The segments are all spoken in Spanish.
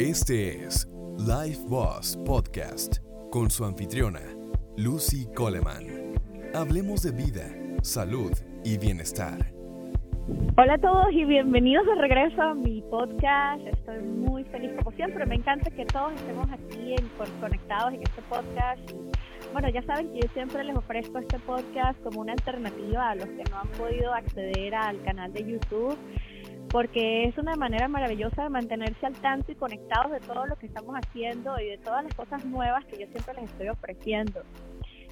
Este es Life Boss Podcast con su anfitriona, Lucy Coleman. Hablemos de vida, salud y bienestar. Hola a todos y bienvenidos de regreso a mi podcast. Estoy muy feliz como siempre. Me encanta que todos estemos aquí conectados en este podcast. bueno, ya saben que yo siempre les ofrezco este podcast como una alternativa a los que no han podido acceder al canal de YouTube porque es una manera maravillosa de mantenerse al tanto y conectados de todo lo que estamos haciendo y de todas las cosas nuevas que yo siempre les estoy ofreciendo.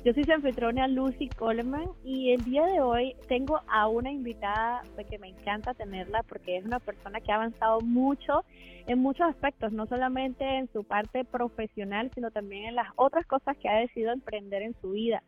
Yo soy su Lucy Coleman y el día de hoy tengo a una invitada que me encanta tenerla porque es una persona que ha avanzado mucho en muchos aspectos, no solamente en su parte profesional, sino también en las otras cosas que ha decidido emprender en su vida.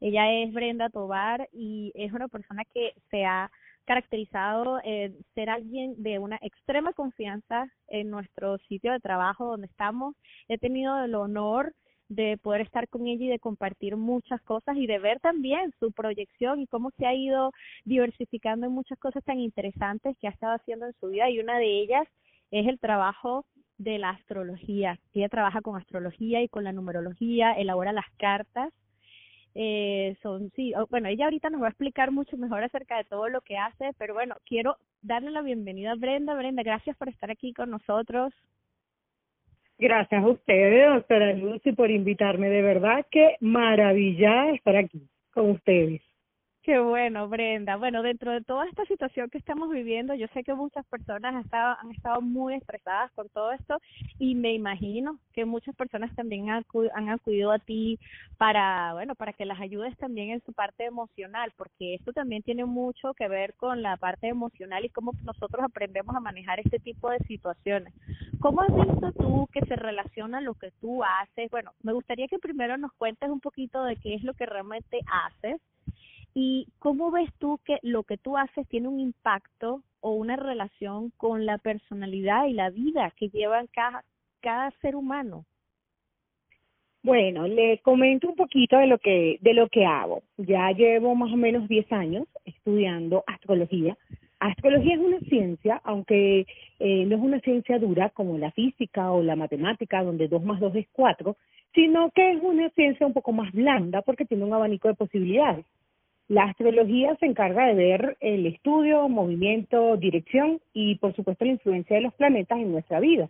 Ella es Brenda Tobar y es una persona que se ha caracterizado en ser alguien de una extrema confianza en nuestro sitio de trabajo donde estamos. He tenido el honor de poder estar con ella y de compartir muchas cosas y de ver también su proyección y cómo se ha ido diversificando en muchas cosas tan interesantes que ha estado haciendo en su vida y una de ellas es el trabajo de la astrología. Ella trabaja con astrología y con la numerología, elabora las cartas eh, son, sí, bueno, ella ahorita nos va a explicar mucho mejor acerca de todo lo que hace, pero bueno, quiero darle la bienvenida a Brenda. Brenda, gracias por estar aquí con nosotros. Gracias a ustedes, doctora Lucy, por invitarme. De verdad que maravilla estar aquí con ustedes. Qué bueno, Brenda. Bueno, dentro de toda esta situación que estamos viviendo, yo sé que muchas personas han estado, han estado muy estresadas con todo esto y me imagino que muchas personas también han, han acudido a ti para, bueno, para que las ayudes también en su parte emocional, porque esto también tiene mucho que ver con la parte emocional y cómo nosotros aprendemos a manejar este tipo de situaciones. ¿Cómo has visto tú que se relaciona lo que tú haces? Bueno, me gustaría que primero nos cuentes un poquito de qué es lo que realmente haces ¿Y cómo ves tú que lo que tú haces tiene un impacto o una relación con la personalidad y la vida que lleva cada, cada ser humano? Bueno, le comento un poquito de lo que de lo que hago. Ya llevo más o menos 10 años estudiando astrología. Astrología es una ciencia, aunque eh, no es una ciencia dura como la física o la matemática, donde 2 más 2 es 4, sino que es una ciencia un poco más blanda porque tiene un abanico de posibilidades. La astrología se encarga de ver el estudio, movimiento, dirección y por supuesto la influencia de los planetas en nuestra vida.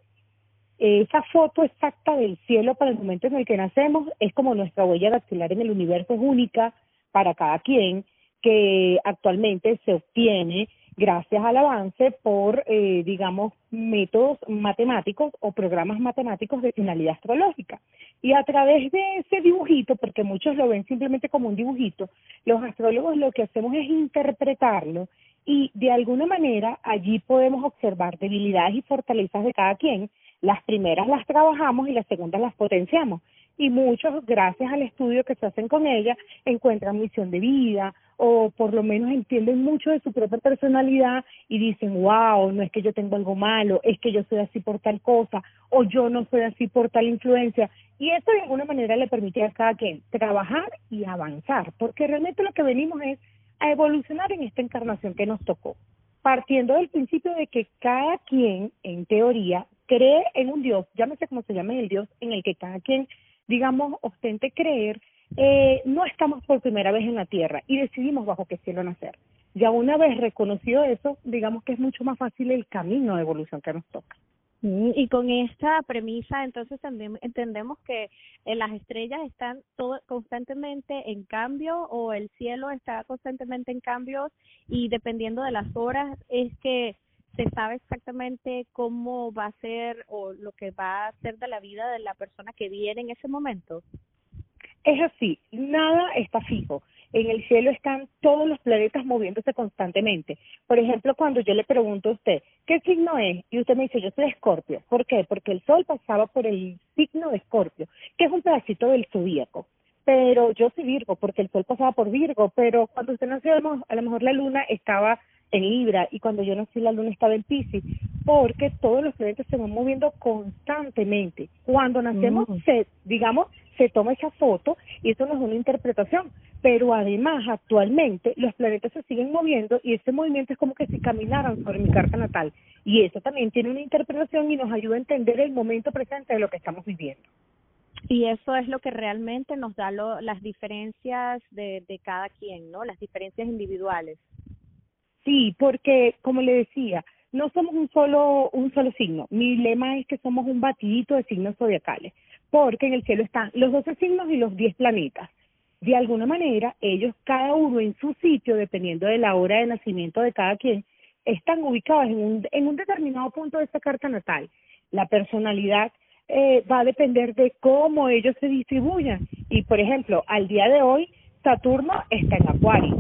Esa foto exacta del cielo para el momento en el que nacemos es como nuestra huella dactilar en el universo es única para cada quien, que actualmente se obtiene gracias al avance por, eh, digamos, métodos matemáticos o programas matemáticos de finalidad astrológica. Y a través de ese dibujito, porque muchos lo ven simplemente como un dibujito, los astrólogos lo que hacemos es interpretarlo y de alguna manera allí podemos observar debilidades y fortalezas de cada quien. Las primeras las trabajamos y las segundas las potenciamos. Y muchos, gracias al estudio que se hacen con ella, encuentran misión de vida o por lo menos entienden mucho de su propia personalidad y dicen, wow, no es que yo tengo algo malo, es que yo soy así por tal cosa, o yo no soy así por tal influencia. Y eso de alguna manera le permite a cada quien trabajar y avanzar, porque realmente lo que venimos es a evolucionar en esta encarnación que nos tocó, partiendo del principio de que cada quien, en teoría, cree en un Dios, llámese como se llame el Dios, en el que cada quien, digamos, ostente creer eh, no estamos por primera vez en la Tierra y decidimos bajo qué cielo nacer. Ya una vez reconocido eso, digamos que es mucho más fácil el camino de evolución que nos toca. Mm, y con esta premisa, entonces también entendemos que eh, las estrellas están todo, constantemente en cambio o el cielo está constantemente en cambio y dependiendo de las horas es que se sabe exactamente cómo va a ser o lo que va a ser de la vida de la persona que viene en ese momento. Es así, nada está fijo. En el cielo están todos los planetas moviéndose constantemente. Por ejemplo, cuando yo le pregunto a usted, ¿qué signo es? Y usted me dice, yo soy Escorpio. ¿Por qué? Porque el Sol pasaba por el signo de Escorpio, que es un pedacito del zodíaco. Pero yo soy Virgo, porque el Sol pasaba por Virgo. Pero cuando usted nació, a lo mejor la Luna estaba en Libra y cuando yo nací la Luna estaba en Pisces, porque todos los planetas se van moviendo constantemente. Cuando nacemos, mm. se, digamos, se toma esa foto y eso nos da una interpretación. Pero además, actualmente, los planetas se siguen moviendo y ese movimiento es como que si caminaran sobre mi carta natal. Y eso también tiene una interpretación y nos ayuda a entender el momento presente de lo que estamos viviendo. Y eso es lo que realmente nos da lo, las diferencias de, de cada quien, ¿no? Las diferencias individuales. Sí, porque, como le decía, no somos un solo, un solo signo. Mi lema es que somos un batidito de signos zodiacales, porque en el cielo están los 12 signos y los 10 planetas. De alguna manera, ellos, cada uno en su sitio, dependiendo de la hora de nacimiento de cada quien, están ubicados en un, en un determinado punto de esta carta natal. La personalidad eh, va a depender de cómo ellos se distribuyan. Y, por ejemplo, al día de hoy, Saturno está en Acuario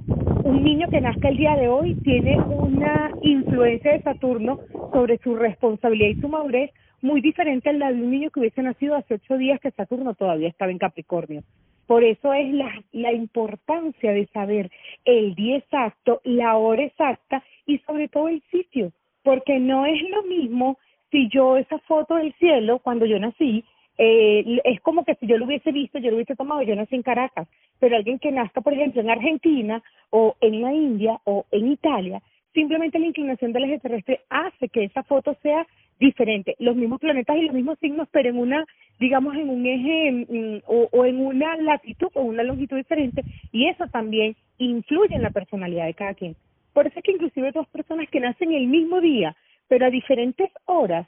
un niño que nazca el día de hoy tiene una influencia de Saturno sobre su responsabilidad y su madurez muy diferente a la de un niño que hubiese nacido hace ocho días que Saturno todavía estaba en Capricornio. Por eso es la, la importancia de saber el día exacto, la hora exacta y sobre todo el sitio, porque no es lo mismo si yo esa foto del cielo cuando yo nací eh, es como que si yo lo hubiese visto, yo lo hubiese tomado, yo nací en Caracas, pero alguien que nazca, por ejemplo, en Argentina o en la India o en Italia, simplemente la inclinación del eje terrestre hace que esa foto sea diferente. Los mismos planetas y los mismos signos, pero en una, digamos, en un eje o, o en una latitud o una longitud diferente, y eso también influye en la personalidad de cada quien. Por eso es que inclusive dos personas que nacen el mismo día, pero a diferentes horas,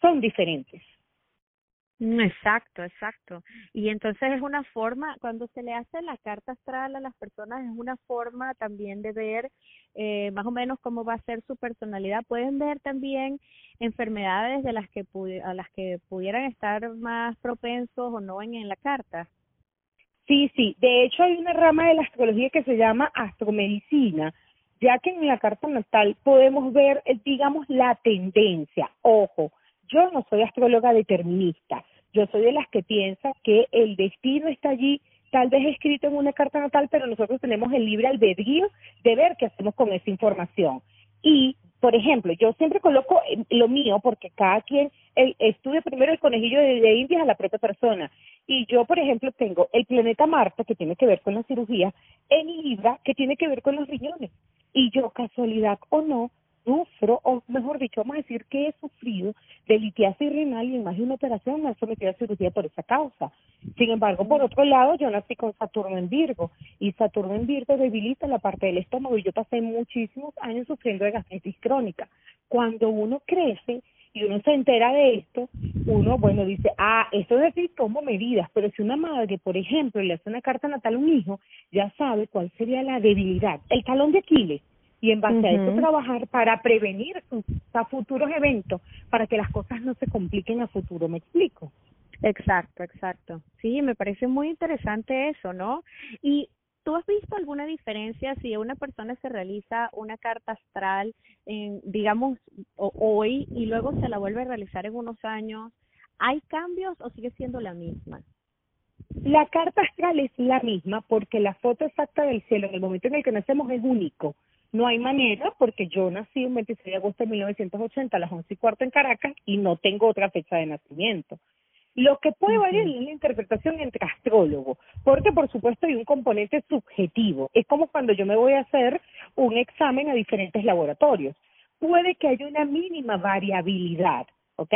son diferentes. Exacto, exacto. Y entonces es una forma, cuando se le hace la carta astral a las personas, es una forma también de ver eh, más o menos cómo va a ser su personalidad. Pueden ver también enfermedades de las que a las que pudieran estar más propensos o no en, en la carta. Sí, sí. De hecho, hay una rama de la astrología que se llama astromedicina, ya que en la carta natal podemos ver, eh, digamos, la tendencia. Ojo, yo no soy astróloga determinista. Yo soy de las que piensa que el destino está allí, tal vez escrito en una carta natal, pero nosotros tenemos el libre albedrío de ver qué hacemos con esa información. Y, por ejemplo, yo siempre coloco lo mío porque cada quien estudia primero el conejillo de, de Indias a la propia persona. Y yo, por ejemplo, tengo el planeta Marte, que tiene que ver con la cirugía, en Libra, que tiene que ver con los riñones. Y yo, casualidad o no, sufro, o mejor dicho, vamos a decir que he sufrido de litiasis renal y en más de una operación me he sometido a cirugía por esa causa. Sin embargo, por otro lado, yo nací con Saturno en Virgo y Saturno en Virgo debilita la parte del estómago y yo pasé muchísimos años sufriendo de gastritis crónica. Cuando uno crece y uno se entera de esto, uno, bueno, dice, ah, esto es decir, tomo medidas, pero si una madre, por ejemplo, le hace una carta natal a un hijo, ya sabe cuál sería la debilidad, el talón de Aquiles y en base a eso trabajar para prevenir futuros eventos, para que las cosas no se compliquen a futuro, ¿me explico? Exacto, exacto. Sí, me parece muy interesante eso, ¿no? Y ¿Tú has visto alguna diferencia si una persona se realiza una carta astral, en, digamos, hoy y luego se la vuelve a realizar en unos años? ¿Hay cambios o sigue siendo la misma? La carta astral es la misma porque la foto exacta del cielo en el momento en el que nacemos es único. No hay manera porque yo nací el 26 de agosto de 1980 a las 11 y cuarto en Caracas y no tengo otra fecha de nacimiento. Lo que puede variar es la interpretación entre astrólogos, porque por supuesto hay un componente subjetivo. Es como cuando yo me voy a hacer un examen a diferentes laboratorios. Puede que haya una mínima variabilidad, ¿ok?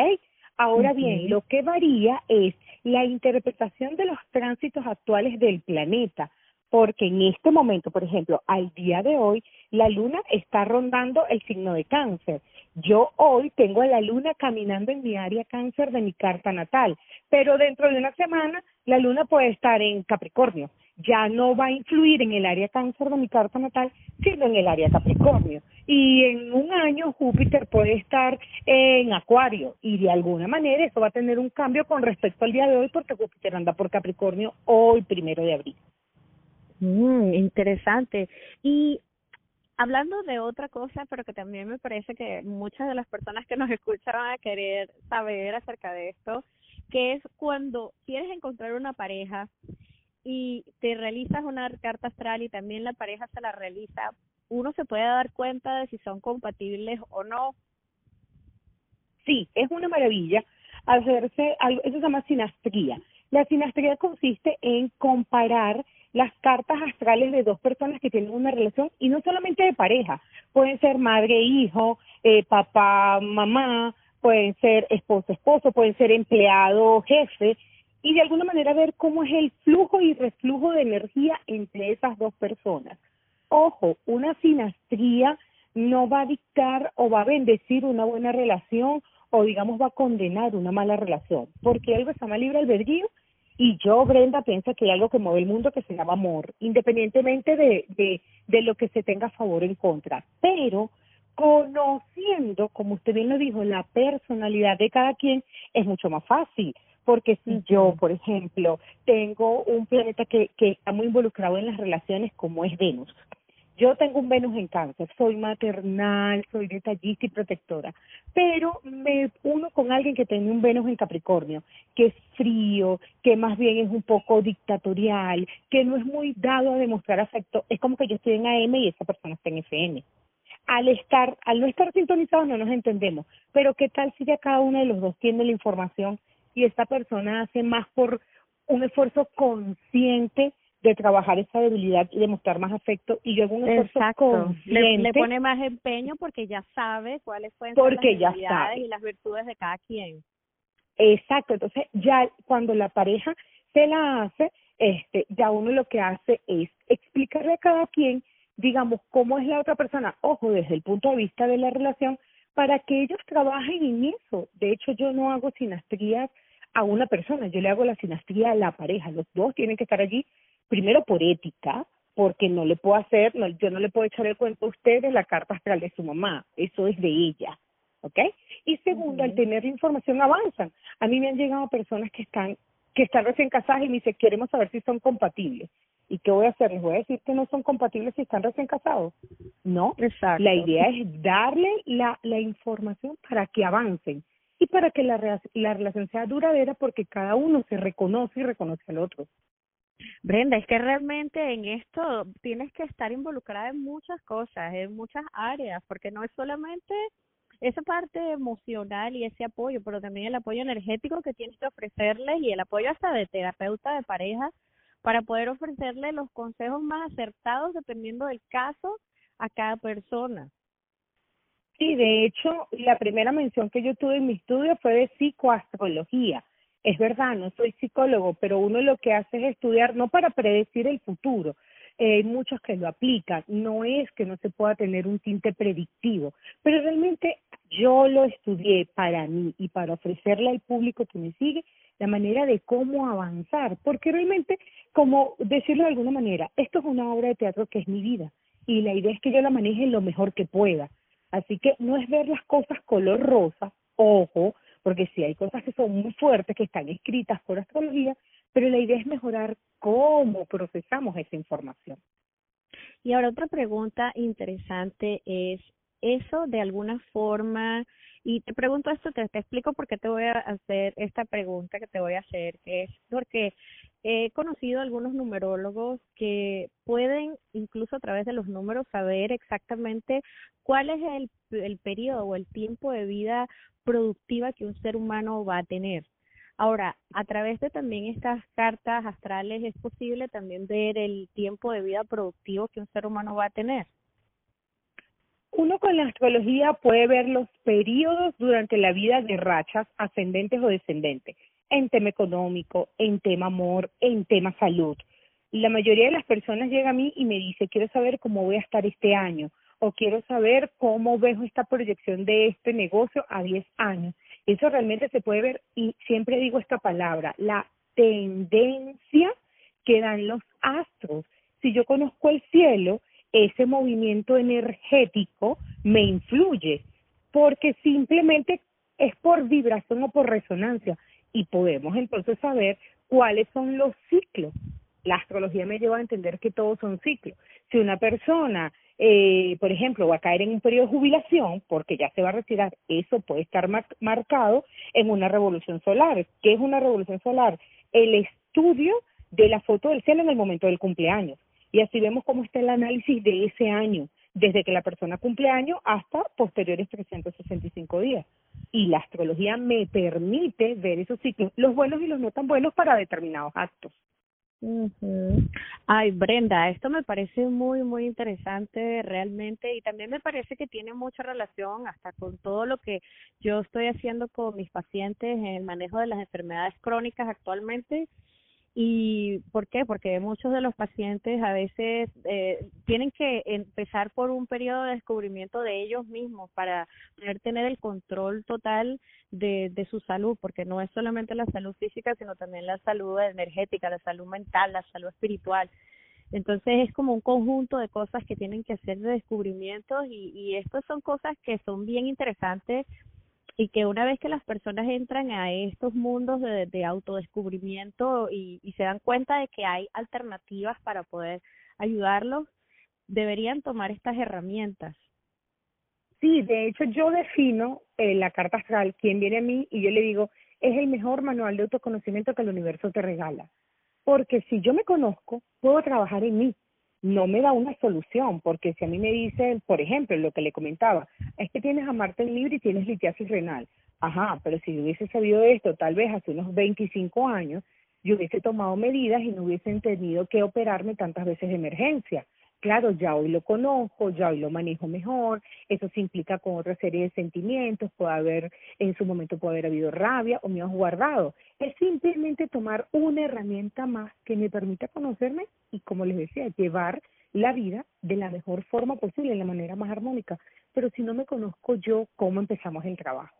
Ahora bien, lo que varía es la interpretación de los tránsitos actuales del planeta porque en este momento, por ejemplo, al día de hoy, la luna está rondando el signo de cáncer. Yo hoy tengo a la luna caminando en mi área cáncer de mi carta natal, pero dentro de una semana la luna puede estar en Capricornio. Ya no va a influir en el área cáncer de mi carta natal, sino en el área Capricornio. Y en un año Júpiter puede estar en Acuario y de alguna manera eso va a tener un cambio con respecto al día de hoy porque Júpiter anda por Capricornio hoy, primero de abril. Mm, interesante. Y hablando de otra cosa, pero que también me parece que muchas de las personas que nos escuchan van a querer saber acerca de esto, que es cuando quieres encontrar una pareja y te realizas una carta astral y también la pareja se la realiza, uno se puede dar cuenta de si son compatibles o no. Sí, es una maravilla hacerse algo, eso se llama sinastría La sinastría consiste en comparar las cartas astrales de dos personas que tienen una relación y no solamente de pareja, pueden ser madre, hijo, eh, papá, mamá, pueden ser esposo, esposo, pueden ser empleado, jefe, y de alguna manera ver cómo es el flujo y reflujo de energía entre esas dos personas. Ojo, una sinastría no va a dictar o va a bendecir una buena relación o digamos va a condenar una mala relación, porque algo se llama libre albedrío y yo, Brenda, pienso que hay algo que mueve el mundo que se llama amor, independientemente de, de, de lo que se tenga a favor o en contra. Pero conociendo, como usted bien lo dijo, la personalidad de cada quien, es mucho más fácil. Porque si yo, por ejemplo, tengo un planeta que, que está muy involucrado en las relaciones como es Venus, yo tengo un Venus en cáncer, soy maternal, soy detallista y protectora, pero me uno con alguien que tiene un Venus en Capricornio, que es frío, que más bien es un poco dictatorial, que no es muy dado a demostrar afecto, es como que yo estoy en AM y esa persona está en FM. Al estar, al no estar sintonizados no nos entendemos, pero qué tal si ya cada uno de los dos tiene la información y esta persona hace más por un esfuerzo consciente de trabajar esa debilidad y demostrar más afecto y yo hago un esfuerzo le, pone más empeño porque ya sabe cuáles pueden ser las debilidades y las virtudes de cada quien. Exacto. Entonces ya cuando la pareja se la hace este ya uno lo que hace es explicarle a cada quien digamos cómo es la otra persona ojo desde el punto de vista de la relación para que ellos trabajen en eso. De hecho yo no hago sinastrías a una persona, yo le hago la sinastría a la pareja, los dos tienen que estar allí primero por ética, porque no le puedo hacer, no, yo no le puedo echar el cuento a usted de la carta astral de su mamá, eso es de ella, ¿ok? Y segundo, al tener la información avanzan. A mí me han llegado personas que están que están recién casadas y me dicen, queremos saber si son compatibles. ¿Y qué voy a hacer? ¿Les voy a decir que no son compatibles si están recién casados? No. Exacto. La idea es darle la, la información para que avancen y para que la, la relación sea duradera porque cada uno se reconoce y reconoce al otro. Brenda, es que realmente en esto tienes que estar involucrada en muchas cosas, en muchas áreas, porque no es solamente esa parte emocional y ese apoyo, pero también el apoyo energético que tienes que ofrecerles y el apoyo hasta de terapeuta de pareja para poder ofrecerle los consejos más acertados dependiendo del caso a cada persona. Sí, de hecho, la primera mención que yo tuve en mi estudio fue de psicoastrología es verdad, no soy psicólogo, pero uno lo que hace es estudiar no para predecir el futuro, eh, hay muchos que lo aplican, no es que no se pueda tener un tinte predictivo, pero realmente yo lo estudié para mí y para ofrecerle al público que me sigue la manera de cómo avanzar, porque realmente, como decirlo de alguna manera, esto es una obra de teatro que es mi vida y la idea es que yo la maneje lo mejor que pueda. Así que no es ver las cosas color rosa, ojo, porque sí hay cosas que son muy fuertes, que están escritas por astrología, pero la idea es mejorar cómo procesamos esa información. Y ahora otra pregunta interesante es, ¿eso de alguna forma, y te pregunto esto, te, explico por qué te voy a hacer esta pregunta que te voy a hacer, es porque he conocido algunos numerólogos que pueden incluso a través de los números saber exactamente cuál es el, el periodo o el tiempo de vida productiva que un ser humano va a tener. Ahora, a través de también estas cartas astrales es posible también ver el tiempo de vida productivo que un ser humano va a tener. Uno con la astrología puede ver los periodos durante la vida de rachas ascendentes o descendentes, en tema económico, en tema amor, en tema salud. La mayoría de las personas llega a mí y me dice, quiero saber cómo voy a estar este año, o quiero saber cómo veo esta proyección de este negocio a 10 años. Eso realmente se puede ver y siempre digo esta palabra, la tendencia que dan los astros. Si yo conozco el cielo, ese movimiento energético me influye porque simplemente es por vibración o por resonancia y podemos entonces saber cuáles son los ciclos. La astrología me lleva a entender que todos son ciclos. Si una persona eh, por ejemplo, va a caer en un periodo de jubilación porque ya se va a retirar, eso puede estar marcado en una revolución solar. ¿Qué es una revolución solar? El estudio de la foto del cielo en el momento del cumpleaños. Y así vemos cómo está el análisis de ese año, desde que la persona cumple años hasta posteriores 365 días. Y la astrología me permite ver esos ciclos, los buenos y los no tan buenos para determinados actos. Ay, Brenda, esto me parece muy, muy interesante realmente y también me parece que tiene mucha relación hasta con todo lo que yo estoy haciendo con mis pacientes en el manejo de las enfermedades crónicas actualmente ¿Y por qué? Porque muchos de los pacientes a veces eh, tienen que empezar por un periodo de descubrimiento de ellos mismos para poder tener el control total de, de su salud, porque no es solamente la salud física, sino también la salud energética, la salud mental, la salud espiritual. Entonces es como un conjunto de cosas que tienen que hacer de descubrimientos y, y estas son cosas que son bien interesantes y que una vez que las personas entran a estos mundos de, de autodescubrimiento y, se dan cuenta de que hay alternativas para poder ayudarlos, deberían tomar estas herramientas. Sí, de hecho yo defino eh, la carta astral, quien viene a mí y yo le digo, es el mejor manual de autoconocimiento que el universo te regala. Porque si yo me conozco, puedo trabajar en mí no me da una solución, porque si a mí me dicen, por ejemplo, lo que le comentaba, es que tienes a Marte en libre y tienes litiasis renal. Ajá, pero si hubiese sabido esto tal vez hace unos 25 años, yo hubiese tomado medidas y no hubiesen tenido que operarme tantas veces de emergencia. Claro, ya hoy lo conozco, ya hoy lo manejo mejor, eso se implica con otra serie de sentimientos, puede haber, en su momento puede haber habido rabia o miedos guardados. Es simplemente tomar una herramienta más que me permita conocerme y, como les decía, llevar la vida de la mejor forma posible, de la manera más armónica. Pero si no me conozco yo, ¿cómo empezamos el trabajo?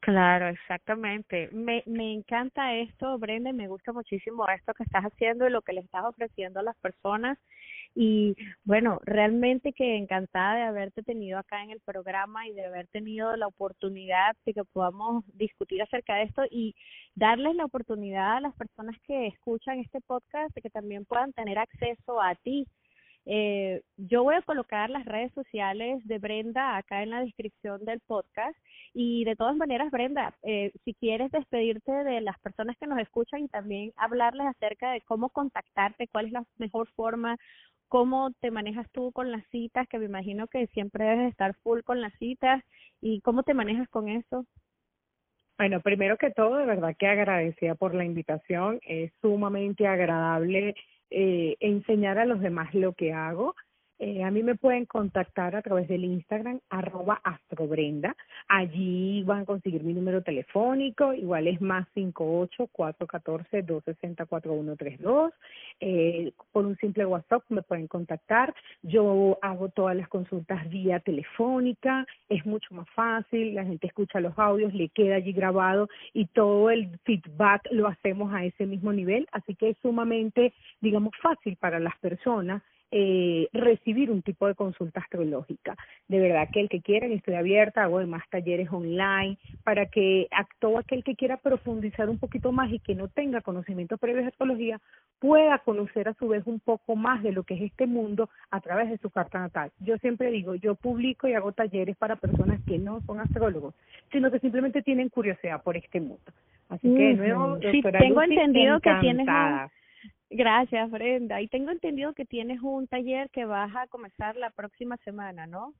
Claro, exactamente. Me, me encanta esto, Brenda, me gusta muchísimo esto que estás haciendo y lo que le estás ofreciendo a las personas. Y bueno, realmente que encantada de haberte tenido acá en el programa y de haber tenido la oportunidad de que podamos discutir acerca de esto y darles la oportunidad a las personas que escuchan este podcast de que también puedan tener acceso a ti. Eh, yo voy a colocar las redes sociales de Brenda acá en la descripción del podcast y de todas maneras, Brenda, eh, si quieres despedirte de las personas que nos escuchan y también hablarles acerca de cómo contactarte, cuál es la mejor forma, cómo te manejas tú con las citas, que me imagino que siempre debes estar full con las citas y cómo te manejas con eso. Bueno, primero que todo, de verdad que agradecida por la invitación. Es sumamente agradable eh, enseñar a los demás lo que hago. Eh, a mí me pueden contactar a través del Instagram, arroba astrobrenda. Allí van a conseguir mi número telefónico, igual es más 58-414-260-4132. Eh, por un simple WhatsApp me pueden contactar. Yo hago todas las consultas vía telefónica, es mucho más fácil, la gente escucha los audios, le queda allí grabado y todo el feedback lo hacemos a ese mismo nivel, así que es sumamente, digamos, fácil para las personas eh, recibir un tipo de consulta astrológica. De verdad que el que quiera, estoy abierta, hago además talleres online para que todo aquel que quiera profundizar un poquito más y que no tenga conocimiento previo de astrología pueda conocer a su vez un poco más de lo que es este mundo a través de su carta natal. Yo siempre digo, yo publico y hago talleres para personas que no son astrólogos, sino que simplemente tienen curiosidad por este mundo. Así que de nuevo, sí, tengo entendido que tienes Gracias, Brenda. Y tengo entendido que tienes un taller que vas a comenzar la próxima semana, ¿no?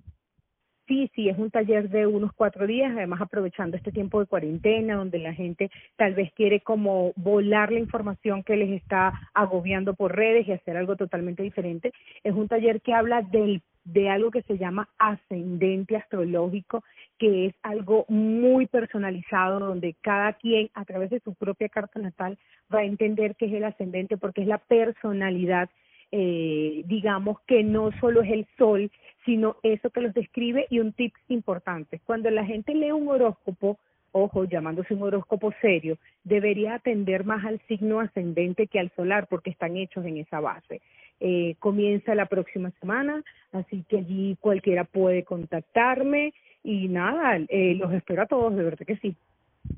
Sí, sí, es un taller de unos cuatro días, además aprovechando este tiempo de cuarentena, donde la gente tal vez quiere como volar la información que les está agobiando por redes y hacer algo totalmente diferente. Es un taller que habla del de algo que se llama ascendente astrológico, que es algo muy personalizado, donde cada quien a través de su propia carta natal va a entender qué es el ascendente, porque es la personalidad, eh, digamos que no solo es el sol, sino eso que los describe y un tip importante. Cuando la gente lee un horóscopo, ojo, llamándose un horóscopo serio, debería atender más al signo ascendente que al solar, porque están hechos en esa base eh, comienza la próxima semana, así que allí cualquiera puede contactarme y nada, eh, los espero a todos, de verdad que sí.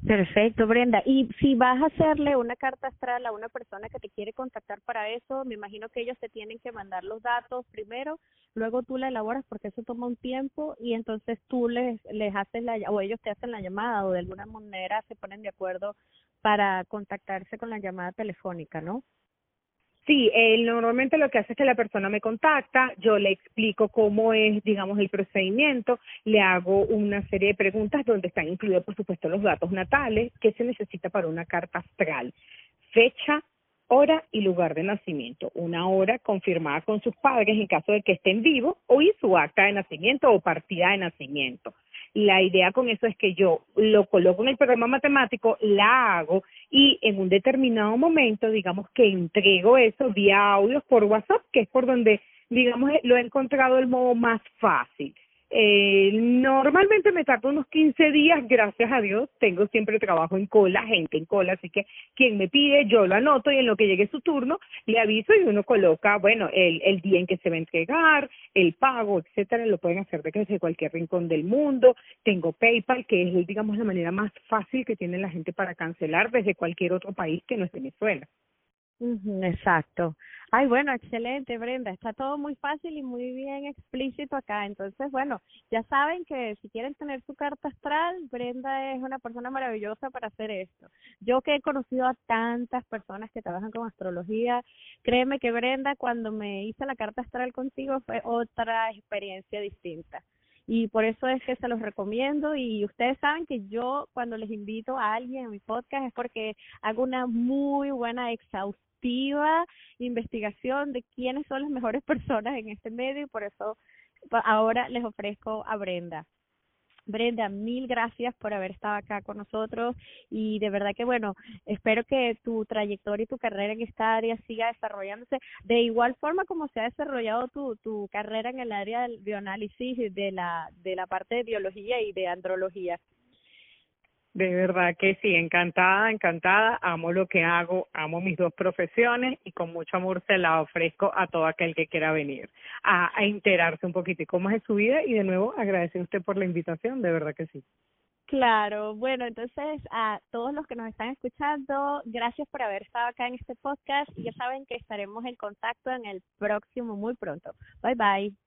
Perfecto, Brenda. Y si vas a hacerle una carta astral a una persona que te quiere contactar para eso, me imagino que ellos te tienen que mandar los datos primero, luego tú la elaboras porque eso toma un tiempo y entonces tú les les haces la o ellos te hacen la llamada o de alguna manera se ponen de acuerdo para contactarse con la llamada telefónica, ¿no? Sí, él normalmente lo que hace es que la persona me contacta, yo le explico cómo es, digamos, el procedimiento, le hago una serie de preguntas donde están incluidos, por supuesto, los datos natales, qué se necesita para una carta astral, fecha, hora y lugar de nacimiento. Una hora confirmada con sus padres en caso de que estén vivos o y su acta de nacimiento o partida de nacimiento. La idea con eso es que yo lo coloco en el programa matemático, la hago y en un determinado momento, digamos que entrego eso vía audios por WhatsApp, que es por donde, digamos, lo he encontrado el modo más fácil. Eh, normalmente me tardo unos 15 días, gracias a Dios, tengo siempre trabajo en cola, gente en cola, así que quien me pide, yo lo anoto y en lo que llegue su turno, le aviso y uno coloca, bueno, el, el día en que se va a entregar, el pago, etcétera, lo pueden hacer desde cualquier rincón del mundo. Tengo PayPal, que es, digamos, la manera más fácil que tiene la gente para cancelar desde cualquier otro país que no es Venezuela. Exacto. Ay, bueno, excelente, Brenda. Está todo muy fácil y muy bien explícito acá. Entonces, bueno, ya saben que si quieren tener su carta astral, Brenda es una persona maravillosa para hacer esto. Yo que he conocido a tantas personas que trabajan con astrología, créeme que Brenda, cuando me hice la carta astral contigo, fue otra experiencia distinta y por eso es que se los recomiendo y ustedes saben que yo cuando les invito a alguien a mi podcast es porque hago una muy buena exhaustiva investigación de quiénes son las mejores personas en este medio y por eso ahora les ofrezco a Brenda. Brenda, mil gracias por haber estado acá con nosotros y de verdad que bueno, espero que tu trayectoria y tu carrera en esta área siga desarrollándose de igual forma como se ha desarrollado tu, tu carrera en el área del bioanálisis de la, de la parte de biología y de andrología. De verdad que sí, encantada, encantada, amo lo que hago, amo mis dos profesiones y con mucho amor se la ofrezco a todo aquel que quiera venir a, a enterarse un poquitico más de su vida y de nuevo agradecer a usted por la invitación, de verdad que sí. Claro, bueno, entonces a todos los que nos están escuchando, gracias por haber estado acá en este podcast y ya saben que estaremos en contacto en el próximo muy pronto. Bye bye.